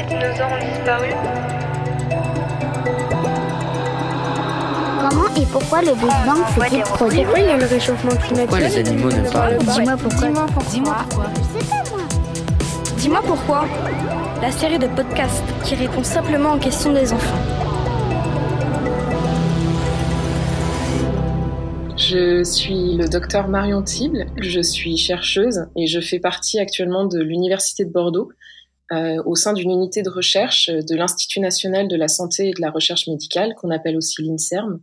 les dinosaures ont disparu Comment et pourquoi le Big Bang s'est-il produit Pourquoi il y a le réchauffement climatique Pourquoi les animaux ne parlent pas Dis-moi pourquoi. Dis-moi pourquoi. Je sais pas moi. Dis-moi pourquoi. La série de podcasts qui répond simplement aux questions des enfants. Je suis le docteur Marion Tible, je suis chercheuse et je fais partie actuellement de l'Université de Bordeaux euh, au sein d'une unité de recherche de l'Institut national de la santé et de la recherche médicale qu'on appelle aussi l'INSERM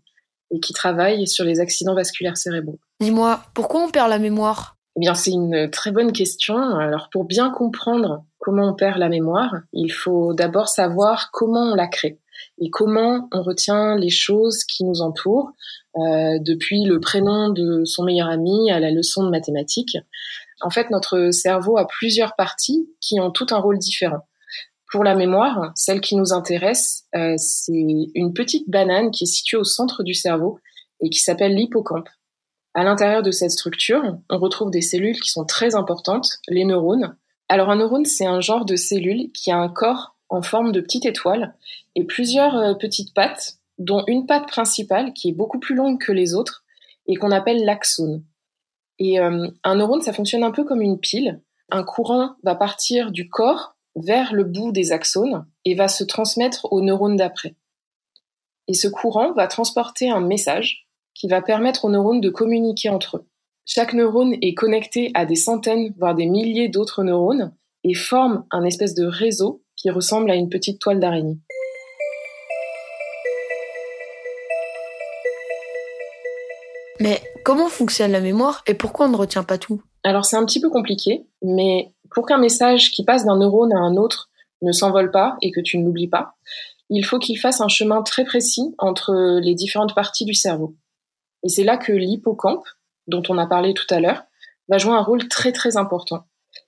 et qui travaille sur les accidents vasculaires cérébraux. Dis-moi, pourquoi on perd la mémoire? Eh bien, c'est une très bonne question. Alors, pour bien comprendre comment on perd la mémoire, il faut d'abord savoir comment on la crée et comment on retient les choses qui nous entourent, euh, depuis le prénom de son meilleur ami à la leçon de mathématiques. En fait, notre cerveau a plusieurs parties qui ont tout un rôle différent. Pour la mémoire, celle qui nous intéresse, euh, c'est une petite banane qui est située au centre du cerveau et qui s'appelle l'hippocampe. À l'intérieur de cette structure, on retrouve des cellules qui sont très importantes, les neurones. Alors un neurone, c'est un genre de cellule qui a un corps en forme de petite étoile et plusieurs euh, petites pattes, dont une patte principale qui est beaucoup plus longue que les autres et qu'on appelle l'axone. Et euh, un neurone, ça fonctionne un peu comme une pile. Un courant va partir du corps vers le bout des axones et va se transmettre aux neurones d'après. Et ce courant va transporter un message qui va permettre aux neurones de communiquer entre eux. Chaque neurone est connecté à des centaines, voire des milliers d'autres neurones et forme un espèce de réseau qui ressemble à une petite toile d'araignée. Mais comment fonctionne la mémoire et pourquoi on ne retient pas tout? Alors c'est un petit peu compliqué, mais pour qu'un message qui passe d'un neurone à un autre ne s'envole pas et que tu ne l'oublies pas, il faut qu'il fasse un chemin très précis entre les différentes parties du cerveau. Et c'est là que l'hippocampe, dont on a parlé tout à l'heure, va jouer un rôle très très important.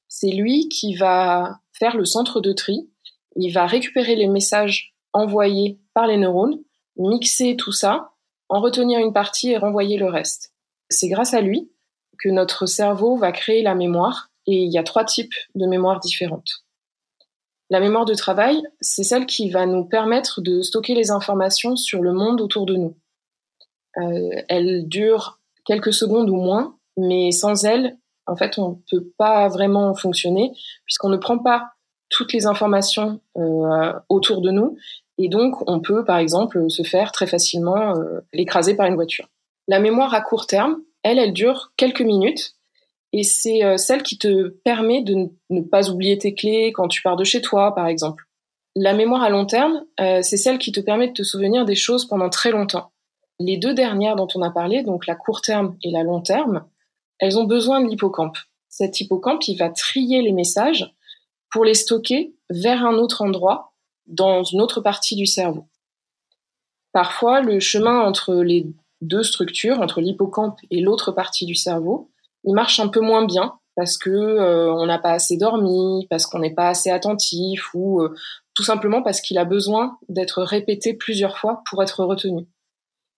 C'est lui qui va faire le centre de tri, il va récupérer les messages envoyés par les neurones, mixer tout ça, en retenir une partie et renvoyer le reste. C'est grâce à lui que notre cerveau va créer la mémoire et il y a trois types de mémoire différentes. La mémoire de travail, c'est celle qui va nous permettre de stocker les informations sur le monde autour de nous. Euh, elle dure quelques secondes ou moins, mais sans elle, en fait, on ne peut pas vraiment fonctionner puisqu'on ne prend pas toutes les informations euh, autour de nous et donc on peut, par exemple, se faire très facilement euh, écraser par une voiture. La mémoire à court terme, elle, elle dure quelques minutes et c'est euh, celle qui te permet de ne pas oublier tes clés quand tu pars de chez toi, par exemple. La mémoire à long terme, euh, c'est celle qui te permet de te souvenir des choses pendant très longtemps. Les deux dernières dont on a parlé, donc la court terme et la long terme, elles ont besoin de l'hippocampe. Cet hippocampe, il va trier les messages pour les stocker vers un autre endroit, dans une autre partie du cerveau. Parfois, le chemin entre les deux structures, entre l'hippocampe et l'autre partie du cerveau, il marche un peu moins bien parce que euh, on n'a pas assez dormi, parce qu'on n'est pas assez attentif ou euh, tout simplement parce qu'il a besoin d'être répété plusieurs fois pour être retenu.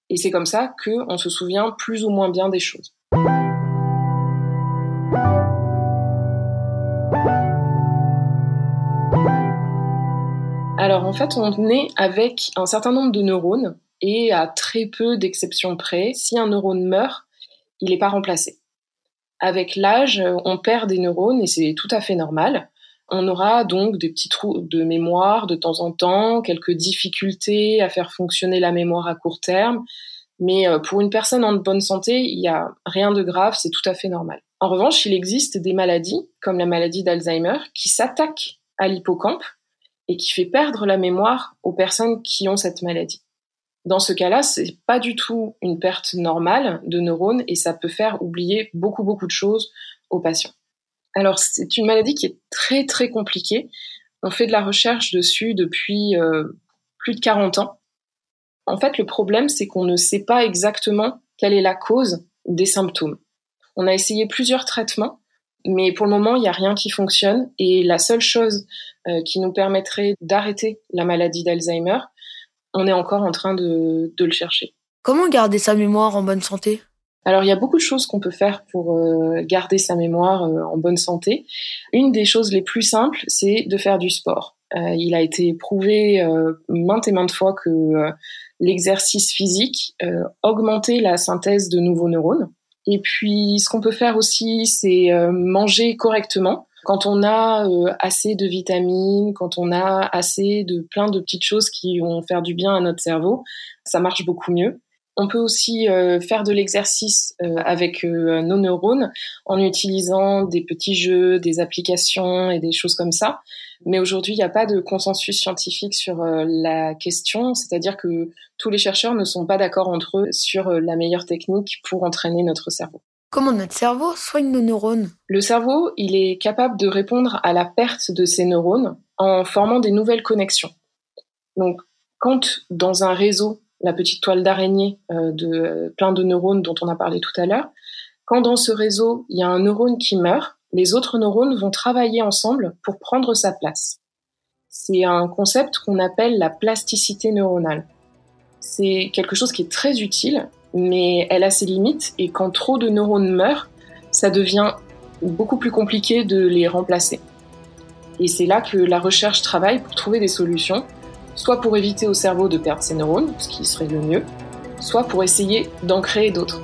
Et c'est comme ça qu'on se souvient plus ou moins bien des choses. Alors en fait, on est avec un certain nombre de neurones et à très peu d'exceptions près, si un neurone meurt, il n'est pas remplacé. Avec l'âge, on perd des neurones et c'est tout à fait normal. On aura donc des petits trous de mémoire de temps en temps, quelques difficultés à faire fonctionner la mémoire à court terme, mais euh, pour une personne en bonne santé, il n'y a rien de grave, c'est tout à fait normal. En revanche, il existe des maladies, comme la maladie d'Alzheimer, qui s'attaquent à l'hippocampe et qui fait perdre la mémoire aux personnes qui ont cette maladie. Dans ce cas-là, c'est pas du tout une perte normale de neurones et ça peut faire oublier beaucoup beaucoup de choses aux patients. Alors c'est une maladie qui est très très compliquée. On fait de la recherche dessus depuis euh, plus de 40 ans. En fait, le problème c'est qu'on ne sait pas exactement quelle est la cause des symptômes. On a essayé plusieurs traitements mais pour le moment, il n'y a rien qui fonctionne. Et la seule chose euh, qui nous permettrait d'arrêter la maladie d'Alzheimer, on est encore en train de, de, le chercher. Comment garder sa mémoire en bonne santé? Alors il y a beaucoup de choses qu'on peut faire pour euh, garder sa mémoire euh, en bonne santé. Une des choses les plus simples, c'est de faire du sport. il a été prouvé maintes et maintes fois que l'exercice physique augmentait la synthèse de nouveaux neurones. Et puis, ce qu'on peut faire aussi, c'est manger correctement. Quand on a assez de vitamines, quand on a assez de plein de petites choses qui vont faire du bien à notre cerveau, ça marche beaucoup mieux. On peut aussi euh, faire de l'exercice euh, avec euh, nos neurones en utilisant des petits jeux, des applications et des choses comme ça. Mais aujourd'hui, il n'y a pas de consensus scientifique sur la question, c'est-à-dire que tous les chercheurs ne sont pas d'accord entre eux sur la meilleure technique pour entraîner notre cerveau. Comment notre cerveau soigne nos neurones? Le cerveau, il est capable de répondre à la perte de ses neurones en formant des nouvelles connexions. Donc, quand dans un réseau, la petite toile d'araignée euh, de plein de neurones dont on a parlé tout à l'heure, quand dans ce réseau, il y a un neurone qui meurt, les autres neurones vont travailler ensemble pour prendre sa place. C'est un concept qu'on appelle la plasticité neuronale. C'est quelque chose qui est très utile, mais elle a ses limites et quand trop de neurones meurent, ça devient beaucoup plus compliqué de les remplacer. Et c'est là que la recherche travaille pour trouver des solutions soit pour éviter au cerveau de perdre ses neurones, ce qui serait le mieux, soit pour essayer d'en créer d'autres.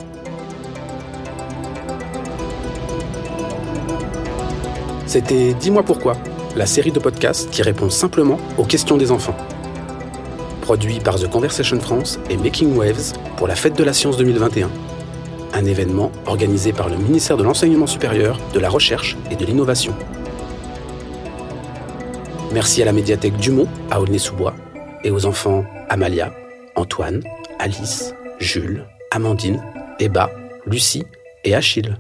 C'était Dis-moi pourquoi, la série de podcasts qui répond simplement aux questions des enfants. Produit par The Conversation France et Making Waves pour la Fête de la Science 2021. Un événement organisé par le ministère de l'Enseignement supérieur, de la Recherche et de l'Innovation. Merci à la médiathèque Dumont à Aulnay-sous-Bois et aux enfants Amalia, Antoine, Alice, Jules, Amandine, Eba, Lucie et Achille.